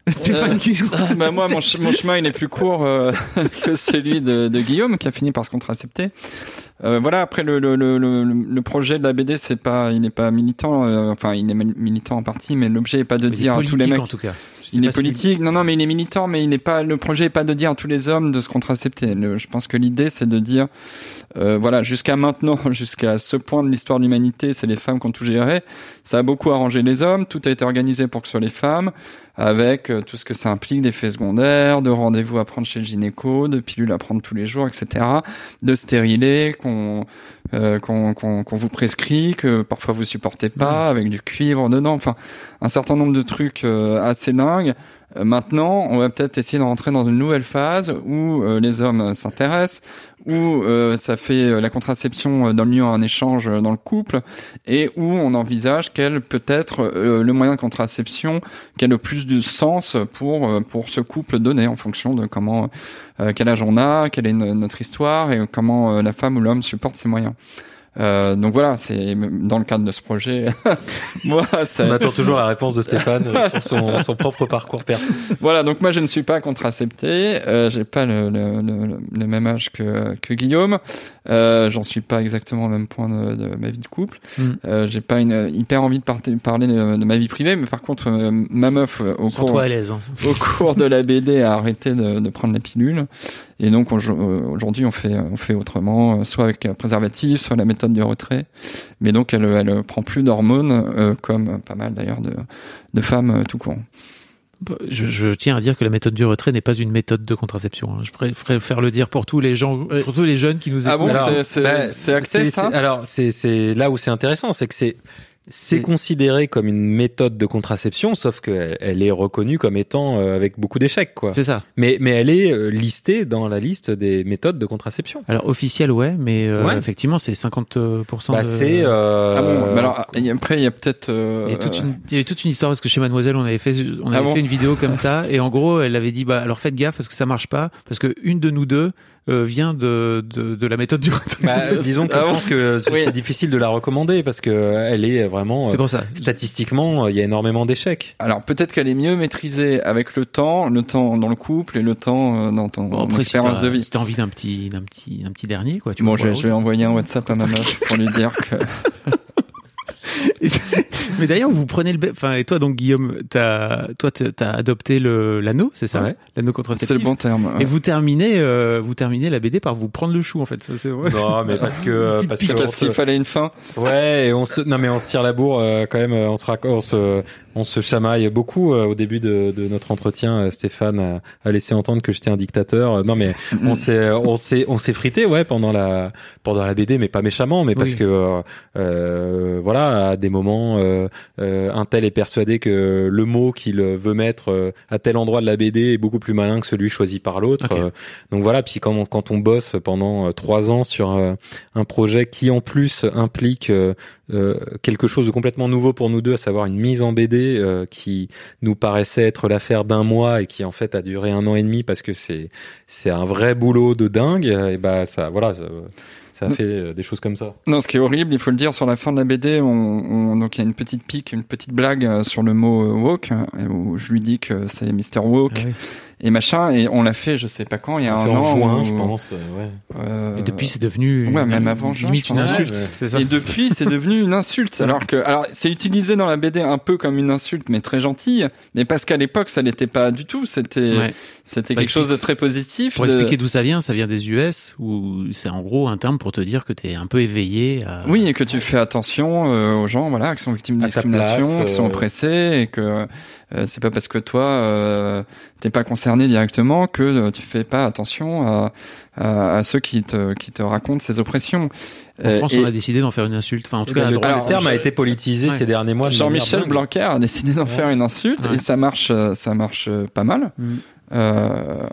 Stéphane qui Ah, bah moi, mon, ch- mon chemin, il est plus court euh, que celui de, de Guillaume, qui a fini par se contracepter. Euh, voilà. Après, le, le, le, le, le projet de la BD, c'est pas, il n'est pas militant. euh, enfin, il est mi- militant en partie, mais l'objet est pas de dire à tous les mecs. en tout cas. Il est si- politique, non, non, mais il est militant, mais il n'est pas. Le projet est pas de dire à tous les hommes de se contracepter. Le- je pense que l'idée, c'est de dire, euh, voilà, jusqu'à maintenant, jusqu'à ce point de l'histoire de l'humanité, c'est les femmes qui ont tout géré. Ça a beaucoup arrangé les hommes. Tout a été organisé pour que ce soit les femmes, avec euh, tout ce que ça implique d'effets secondaires, de rendez-vous à prendre chez le gynéco, de pilules à prendre tous les jours, etc. De stérilés qu'on euh, qu'on vous prescrit, que parfois vous supportez pas, avec du cuivre dedans. Enfin, un certain nombre de trucs euh, assez dingues. Euh, maintenant, on va peut-être essayer de rentrer dans une nouvelle phase où euh, les hommes s'intéressent, où euh, ça fait la contraception euh, donne lieu à un échange dans le couple, et où on envisage quel peut être le moyen de contraception qui a le plus de sens pour pour ce couple donné en fonction de comment quel âge on a, quelle est no- notre histoire et comment la femme ou l'homme supporte ses moyens. Euh, donc voilà, c'est dans le cadre de ce projet. moi, ça, On attend toujours la réponse de Stéphane euh, sur son, son propre parcours perso. voilà, donc moi je ne suis pas contracepté, euh, j'ai pas le, le, le, le même âge que, que Guillaume, euh, j'en suis pas exactement au même point de, de ma vie de couple, Mm. euh, j'ai pas une hyper envie de par- parler de, de ma vie privée, mais par contre euh, ma meuf euh, au cours, à hein. au cours de la BD a arrêté de, de prendre la pilule, et donc on- aujourd'hui on fait on fait autrement, soit avec un préservatif, soit la méthode du retrait, mais donc elle elle prend plus d'hormones euh, comme pas mal d'ailleurs de de femmes euh, tout court. Je, je tiens à dire que la méthode du retrait n'est pas une méthode de contraception. hein. Je préfère le dire pour tous les gens, pour tous les jeunes qui nous écoutent. Ah bon, c'est- bah, c'est- ça? Alors, c'est c'est là où c'est intéressant, c'est que c'est c'est considéré comme une méthode de contraception, sauf qu'elle elle est reconnue comme étant euh, avec beaucoup d'échecs, quoi. C'est ça. Mais, mais elle est euh, listée dans la liste des méthodes de contraception. Alors officiel, ouais, mais euh, Ouais. effectivement, c'est 50%. Bah, de... c'est. euh, Ah bon, mais alors, et après, il y a peut-être. euh, Il y, a toute une, il y avait toute une histoire parce que chez Mademoiselle on avait fait on Ah avait bon fait une vidéo comme ça et en gros elle avait dit bah alors faites gaffe parce que ça marche pas parce que une de nous deux euh, vient de, de de la méthode du bah, disons que Ah je bon pense que Oui. c'est difficile de la recommander parce que euh, elle est vraiment. c'est euh, pour ça Statistiquement, il y a énormément d'échecs. Alors peut-être qu'elle est mieux maîtrisée avec le temps, le temps dans le couple et le temps dans ton Bon, après, expérience de vie. si t'as envie d'un petit d'un petit d'un petit dernier quoi tu Bon, je vais envoyer un WhatsApp à ma meuf pour lui dire que. mais d'ailleurs vous prenez le enfin et toi donc Guillaume t'as toi t'as adopté le l'anneau c'est ça? Ouais. l'anneau C'est contraceptif le bon terme. et vous terminez euh, vous terminez la BD par vous prendre le chou en fait Ça, c'est vrai Non, mais parce que euh, parce se- qu'il fallait une fin. Ouais, et on se non mais on se tire la bourre euh, quand même. euh, On se rac- on se on se chamaille beaucoup euh, au début de, de notre entretien. euh, Stéphane a, a laissé entendre que j'étais un dictateur. Euh, Non mais on s'est on s'est on s'est frité ouais pendant la pendant la BD, mais pas méchamment, mais parce Oui. que euh, euh, voilà à des moments euh, euh, un tel est persuadé que le mot qu'il veut mettre euh, à tel endroit de la BD est beaucoup plus malin que celui choisi par l'autre. Donc voilà. Puis quand on, quand on bosse pendant trois ans sur un projet qui en plus implique quelque chose de complètement nouveau pour nous deux, à savoir une mise en BD qui nous paraissait être l'affaire d'un mois et qui en fait a duré un an et demi parce que c'est c'est un vrai boulot de dingue. Et bah ça voilà ça, ça a fait euh, des choses comme ça. Non, ce qui est horrible, il faut le dire, sur la fin de la BD, on, on- donc il y a une petite pique, une petite blague euh, sur le mot euh, woke, hein, où je lui dis que c'est Mr. Woke Ah oui. Et machin, et on l'a fait, je sais pas quand, il y a On un fait an. en juin, où- je pense. euh, ouais. euh, et depuis c'est devenu ouais, une- même avant juin, limite je une pense. insulte Ouais, ça Et depuis, c'est devenu une insulte. Alors que, alors, c'est utilisé dans la BD un peu comme une insulte, mais très gentille. Mais parce qu'à l'époque, ça l'était pas du tout. C'était, Ouais. c'était Bah, quelque chose de très positif. Pour de- expliquer d'où ça vient, ça vient des US où c'est en gros un terme pour te dire que t'es un peu éveillé à... Oui, et que tu fais attention euh, aux gens, voilà, qui sont victimes de discrimination, place, qui sont oppressés, et que euh, c'est pas parce que toi euh, t'es pas concerné directement que euh, tu fais pas attention à, à, à ceux qui te qui te racontent ces oppressions. En Euh, France, et on a décidé d'en faire une insulte. Enfin, en tout Eh ben, cas, le, droite. alors, le terme a été politisé Ouais. ces derniers mois. Jean-Michel. Blanquer a décidé d'en Ouais. faire une insulte, Ouais. et ça marche, euh, ça marche euh, pas mal. Mm. Euh,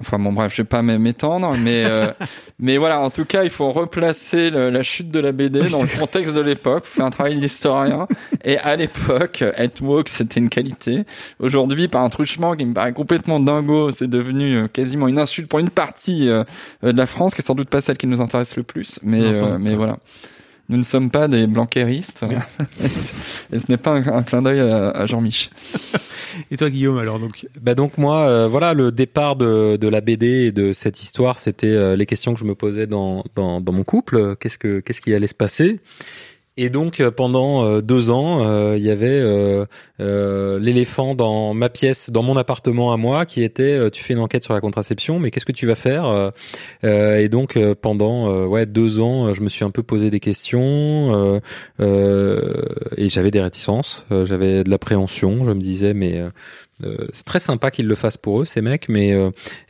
Enfin bon bref, je vais pas m'étendre, mais euh, mais voilà, en tout cas, il faut replacer le- la chute de la BD dans le contexte de l'époque, faire un travail d'historien. Et à l'époque, être woke, c'était une qualité. Aujourd'hui, par un truchement qui me paraît complètement dingo, c'est devenu euh, quasiment une insulte pour une partie euh, de la France, qui est sans doute pas celle qui nous intéresse le plus. Mais Non, euh, mais voilà. Nous ne sommes pas des blanquéristes. et ce n'est pas un, un clin d'œil à, à Jean-Mich. Et toi, Guillaume, alors donc? Bah donc moi, euh, voilà, le départ de, de la BD et de cette histoire, c'était euh, les questions que je me posais dans, dans, dans mon couple. Qu'est-ce que qu'est-ce qui allait se passer? Et donc euh, pendant euh, deux ans, euh, il y avait l'éléphant dans ma pièce, dans mon appartement à moi, qui était tu fais une enquête sur la contraception, mais qu'est-ce que tu vas faire Et donc pendant ouais deux ans, je me suis un peu posé des questions et j'avais des réticences, j'avais de l'appréhension. Je me disais mais c'est très sympa qu'ils le fassent pour eux, ces mecs, mais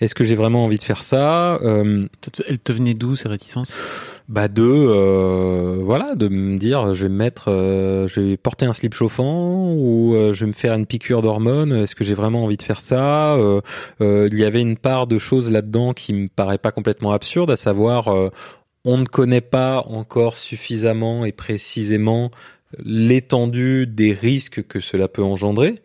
est-ce que j'ai vraiment envie de faire ça Euh, elle te venait d'où ces réticences? Bah de euh, voilà, de me dire je vais me mettre, euh, je vais porter un slip chauffant ou euh, je vais me faire une piqûre d'hormones. Est-ce que j'ai vraiment envie de faire ça Il y avait une part de choses là-dedans qui me paraît pas complètement absurde, à savoir on ne connaît pas encore suffisamment et précisément l'étendue des risques que cela peut engendrer.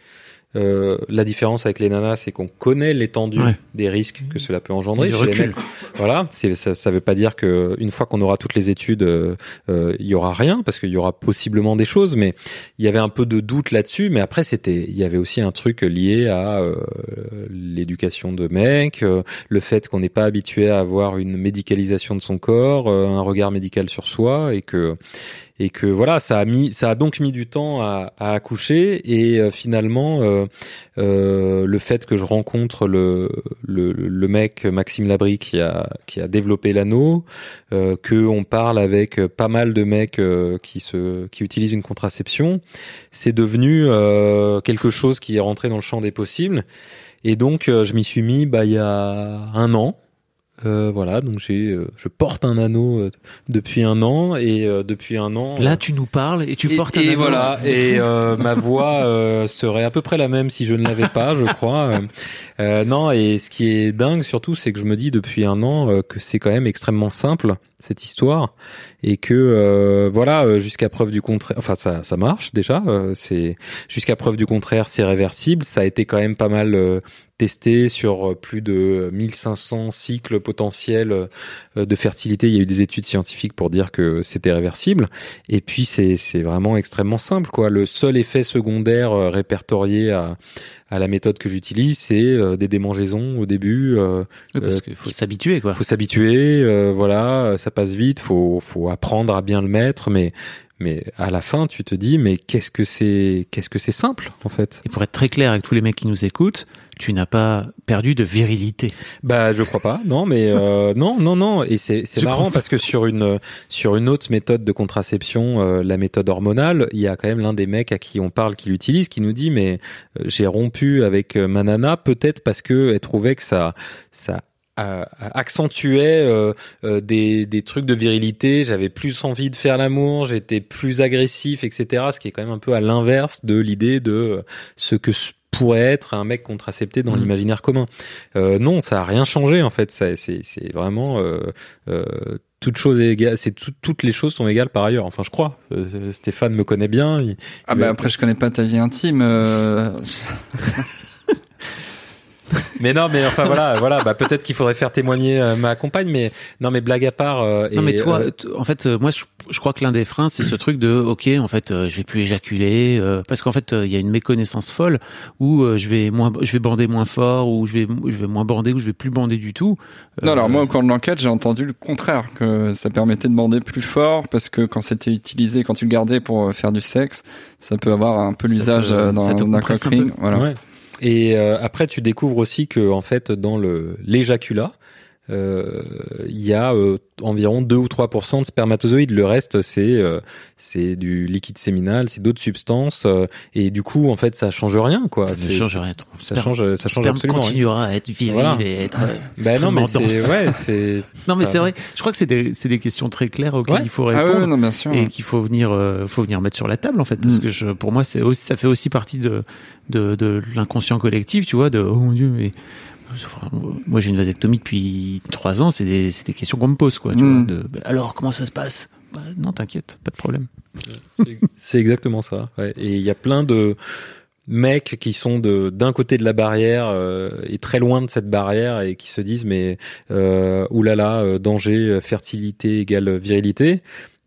Euh, la différence avec les nanas, c'est qu'on connaît l'étendue Ouais. des risques que cela peut engendrer. Chez les mecs, voilà, ça, ça veut pas dire que une fois qu'on aura toutes les études, euh, euh, il y aura rien parce qu'il y aura possiblement des choses, mais il y avait un peu de doute là-dessus. Mais après, c'était, il y avait aussi un truc lié à euh, l'éducation de mecs, euh, le fait qu'on n'est pas habitué à avoir une médicalisation de son corps, euh, un regard médical sur soi, et que et que voilà, ça a mis, ça a donc mis du temps à, à accoucher et euh, finalement euh, euh, le fait que je rencontre le, le le mec Maxime Labrie qui a qui a développé l'anneau, que on parle avec pas mal de mecs qui se qui utilisent une contraception, c'est devenu quelque chose qui est rentré dans le champ des possibles. Et donc je m'y suis mis bah il y a un an Euh, voilà, donc j'ai, euh, je porte un anneau euh, depuis un an et euh, depuis un an. Là, tu nous parles et tu et, portes un et anneau. voilà, et euh, ma voix euh, serait à peu près la même si je ne l'avais pas, je crois. Euh, non, et ce qui est dingue surtout, c'est que je me dis depuis un an euh, que c'est quand même extrêmement simple cette histoire et que euh, voilà, euh, jusqu'à preuve du contraire, enfin ça, ça marche déjà. euh, c'est jusqu'à preuve du contraire, c'est réversible. Ça a été quand même pas mal euh, testé sur euh, plus de 1500 cycles potentiels euh, de fertilité. Il y a eu des études scientifiques pour dire que c'était réversible. Et puis c'est vraiment extrêmement simple quoi. Le seul effet secondaire euh, répertorié à à la méthode que j'utilise, c'est euh, des démangeaisons au début. euh, Oui, parce euh, qu'il faut s'habituer, quoi. faut s'habituer, euh, voilà, ça passe vite, faut faut apprendre à bien le mettre, mais mais à la fin tu te dis mais qu'est-ce que c'est qu'est-ce que c'est simple en fait? Et pour être très clair avec tous les mecs qui nous écoutent, tu n'as pas perdu de virilité. Bah je crois pas, non mais euh, non non non et c'est marrant parce que sur une sur une autre méthode de contraception, euh, la méthode hormonale, il y a quand même l'un des mecs à qui on parle qui l'utilise qui nous dit mais euh, j'ai rompu avec ma nana peut-être parce que elle trouvait que ça ça accentuait euh, euh, des, des trucs de virilité, j'avais plus envie de faire l'amour, j'étais plus agressif, etc. Ce qui est quand même un peu à l'inverse de l'idée de euh, ce que pourrait être un mec contracepté dans Mhm. l'imaginaire commun. Euh, non, ça a rien changé en fait. C'est c'est vraiment toute chose est égale. C'est tout- toutes les choses sont égales par ailleurs. Enfin, je crois. Stéphane me connaît bien. il- Ah bah après je connais pas ta vie intime. Mais non, mais enfin voilà, voilà. Bah peut-être qu'il faudrait faire témoigner euh, ma compagne. Mais non, mais blague à part. euh, non, et, mais toi, euh, en fait, euh, moi, je, je crois que l'un des freins, c'est ce truc de, ok, en fait, euh, je vais plus éjaculer, euh, parce qu'en fait, euh, il y a une méconnaissance folle où euh, je vais moins, je vais bander moins fort, ou je vais, je vais moins bander, ou je vais plus bander du tout. Non, alors moi, au cours de l'enquête, j'ai entendu le contraire, que ça permettait de bander plus fort, parce que quand c'était utilisé, quand tu le gardais pour faire du sexe, ça peut avoir un peu l'usage d'un cock ring. Voilà. Ouais. Et euh, après, tu découvres aussi que en fait, dans le l'éjaculat, il y a euh, environ 2 ou 3% de spermatozoïdes. Le reste, c'est euh, c'est du liquide séminal, c'est d'autres substances. euh, et du coup, en fait, ça change rien, quoi. ça ne change rien. Ton Ça sperme- change, ça change absolument rien. continuera à être viril Voilà. et être. euh, Bah non, mais c'est dense. ouais, c'est Non, mais c'est vrai. Je crois que c'est des, c'est des questions très claires auxquelles Ouais. il faut Ah répondre. ouais, non, bien sûr. et qu'il faut venir euh, faut venir mettre sur la table en fait parce Mm. que je, pour moi c'est aussi ça fait aussi partie de de, de l'inconscient collectif tu vois de oh mon dieu mais enfin, moi j'ai une vasectomie depuis trois ans c'est des questions qu'on me pose quoi tu Mm. vois de bah, alors comment ça se passe? Bah, non t'inquiète pas de problème C'est exactement ça. ouais. Et il y a plein de mecs qui sont de d'un côté de la barrière euh, et très loin de cette barrière et qui se disent mais euh, oulala euh, danger fertilité égale virilité.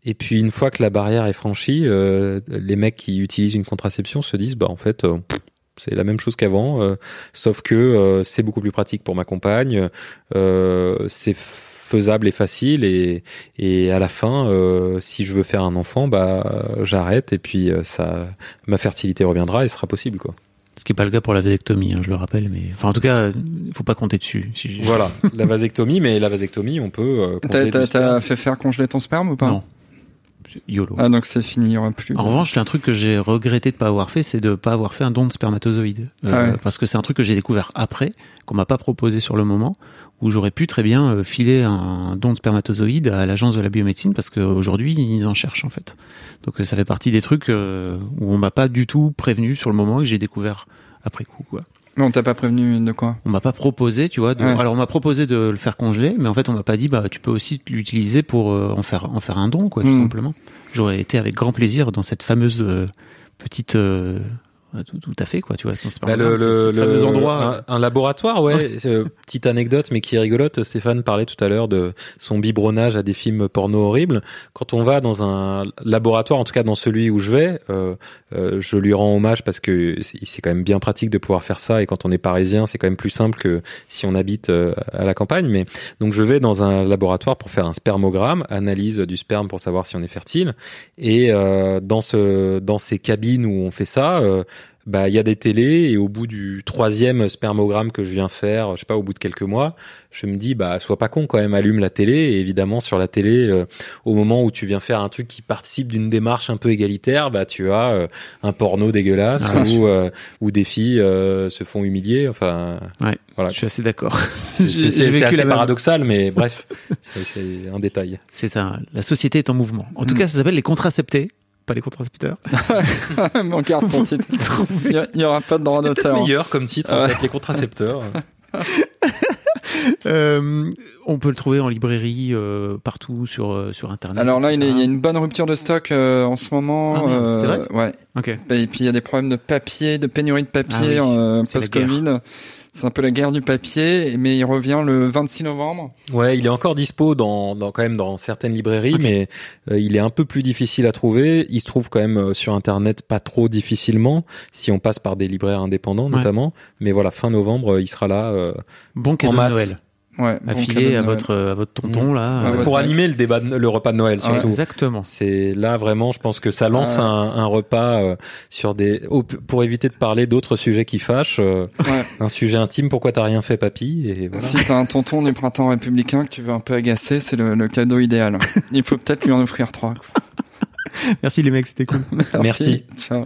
Et puis une fois que la barrière est franchie, euh, les mecs qui utilisent une contraception se disent bah en fait euh, pff, c'est la même chose qu'avant, euh, sauf que euh, c'est beaucoup plus pratique pour ma compagne, euh, c'est faisable et facile et, et à la fin, euh, si je veux faire un enfant, bah j'arrête et puis euh, ça, ma fertilité reviendra et sera possible quoi. ce qui est pas le cas pour la vasectomie hein, je le rappelle mais enfin en tout cas il faut pas compter dessus si Voilà, la vasectomie, mais la vasectomie, on peut. Euh, t'as fait faire congeler ton sperme ou pas? Non YOLO Ah donc c'est fini, il aura plus. En revanche, un truc que j'ai regretté de pas avoir fait, c'est de pas avoir fait un don de spermatozoïdes. Euh, Ah ouais. Parce que c'est un truc que j'ai découvert après, qu'on m'a pas proposé sur le moment, où j'aurais pu très bien euh, filer un don de spermatozoïdes à l'agence de la biomédecine, parce qu'aujourd'hui, ils en cherchent en fait. Donc euh, ça fait partie des trucs où on m'a pas du tout prévenu sur le moment et que j'ai découvert après coup. Quoi. Mais on t'a pas prévenu de quoi? On m'a pas proposé, tu vois. De... Ouais. Alors on m'a proposé de le faire congeler, mais en fait on m'a pas dit bah tu peux aussi l'utiliser pour euh, en faire en faire un don, quoi, tout Mm. simplement. J'aurais été avec grand plaisir dans cette fameuse euh, petite euh, tout, tout à fait quoi, tu vois. C'est Bah, le, le, ce endroit. un, un laboratoire, ouais. Euh, petite anecdote, mais qui est rigolote. Stéphane parlait tout à l'heure de son biberonnage à des films porno horribles. Quand on va dans un laboratoire, en tout cas dans celui où je vais, euh, euh, je lui rends hommage parce que c'est quand même bien pratique de pouvoir faire ça. Et quand on est parisien, c'est quand même plus simple que si on habite euh, à la campagne. Mais donc je vais dans un laboratoire pour faire un spermogramme, analyse du sperme pour savoir si on est fertile. Et euh, dans ce dans ces cabines où on fait ça. Bah il y a des télés et au bout du troisième spermogramme que je viens faire, je sais pas, au bout de quelques mois, je me dis bah sois pas con quand même, allume la télé. Et évidemment sur la télé, euh, au moment où tu viens faire un truc qui participe d'une démarche un peu égalitaire, bah tu as euh, un porno dégueulasse Ah, ou euh, où des filles euh, se font humilier. Enfin Ouais, voilà. je suis assez d'accord. C'est assez paradoxal, mais bref, c'est c'est un détail. C'est un, la société est en mouvement. En tout Mm. cas, ça s'appelle les contraceptés, pas les contracepteurs. On garde ton titre. Il y a- il y aura pas de droit d'auteur. peut-être meilleur comme titre, Ouais. fait, les contracepteurs. Euh, on peut le trouver en librairie euh, partout sur euh, sur internet. Alors là, il y a une bonne rupture de stock euh, en ce moment. Ah, c'est vrai? ouais. Ok. Et puis il y a des problèmes de papier, de pénurie de papier Ah oui, euh, c'est la post-Covid. C'est un peu la guerre du papier, mais il revient le 26 novembre. Ouais, il est encore dispo dans, dans quand même dans certaines librairies, mais euh, il est un peu plus difficile à trouver. Il se trouve quand même euh, sur internet pas trop difficilement si on passe par des libraires indépendants Ouais. notamment. Mais voilà, fin novembre, euh, il sera là euh, Bon cadeau en de masse. Noël. Ouais. Bon de à votre à votre tonton là. Euh, votre pour mec. animer le débat, de- le repas de Noël Ah ouais. surtout. Exactement. C'est là vraiment, je pense que ça lance Ah. un, un repas euh, sur des pour éviter de parler d'autres sujets qui fâchent. euh, Ouais. un sujet intime, pourquoi t'as rien fait, papy? Et voilà. Si t'as un tonton du printemps républicain que tu veux un peu agacer, c'est le, le cadeau idéal. Il faut peut-être lui en offrir trois. quoi. Merci les mecs, c'était cool. Merci. Ciao.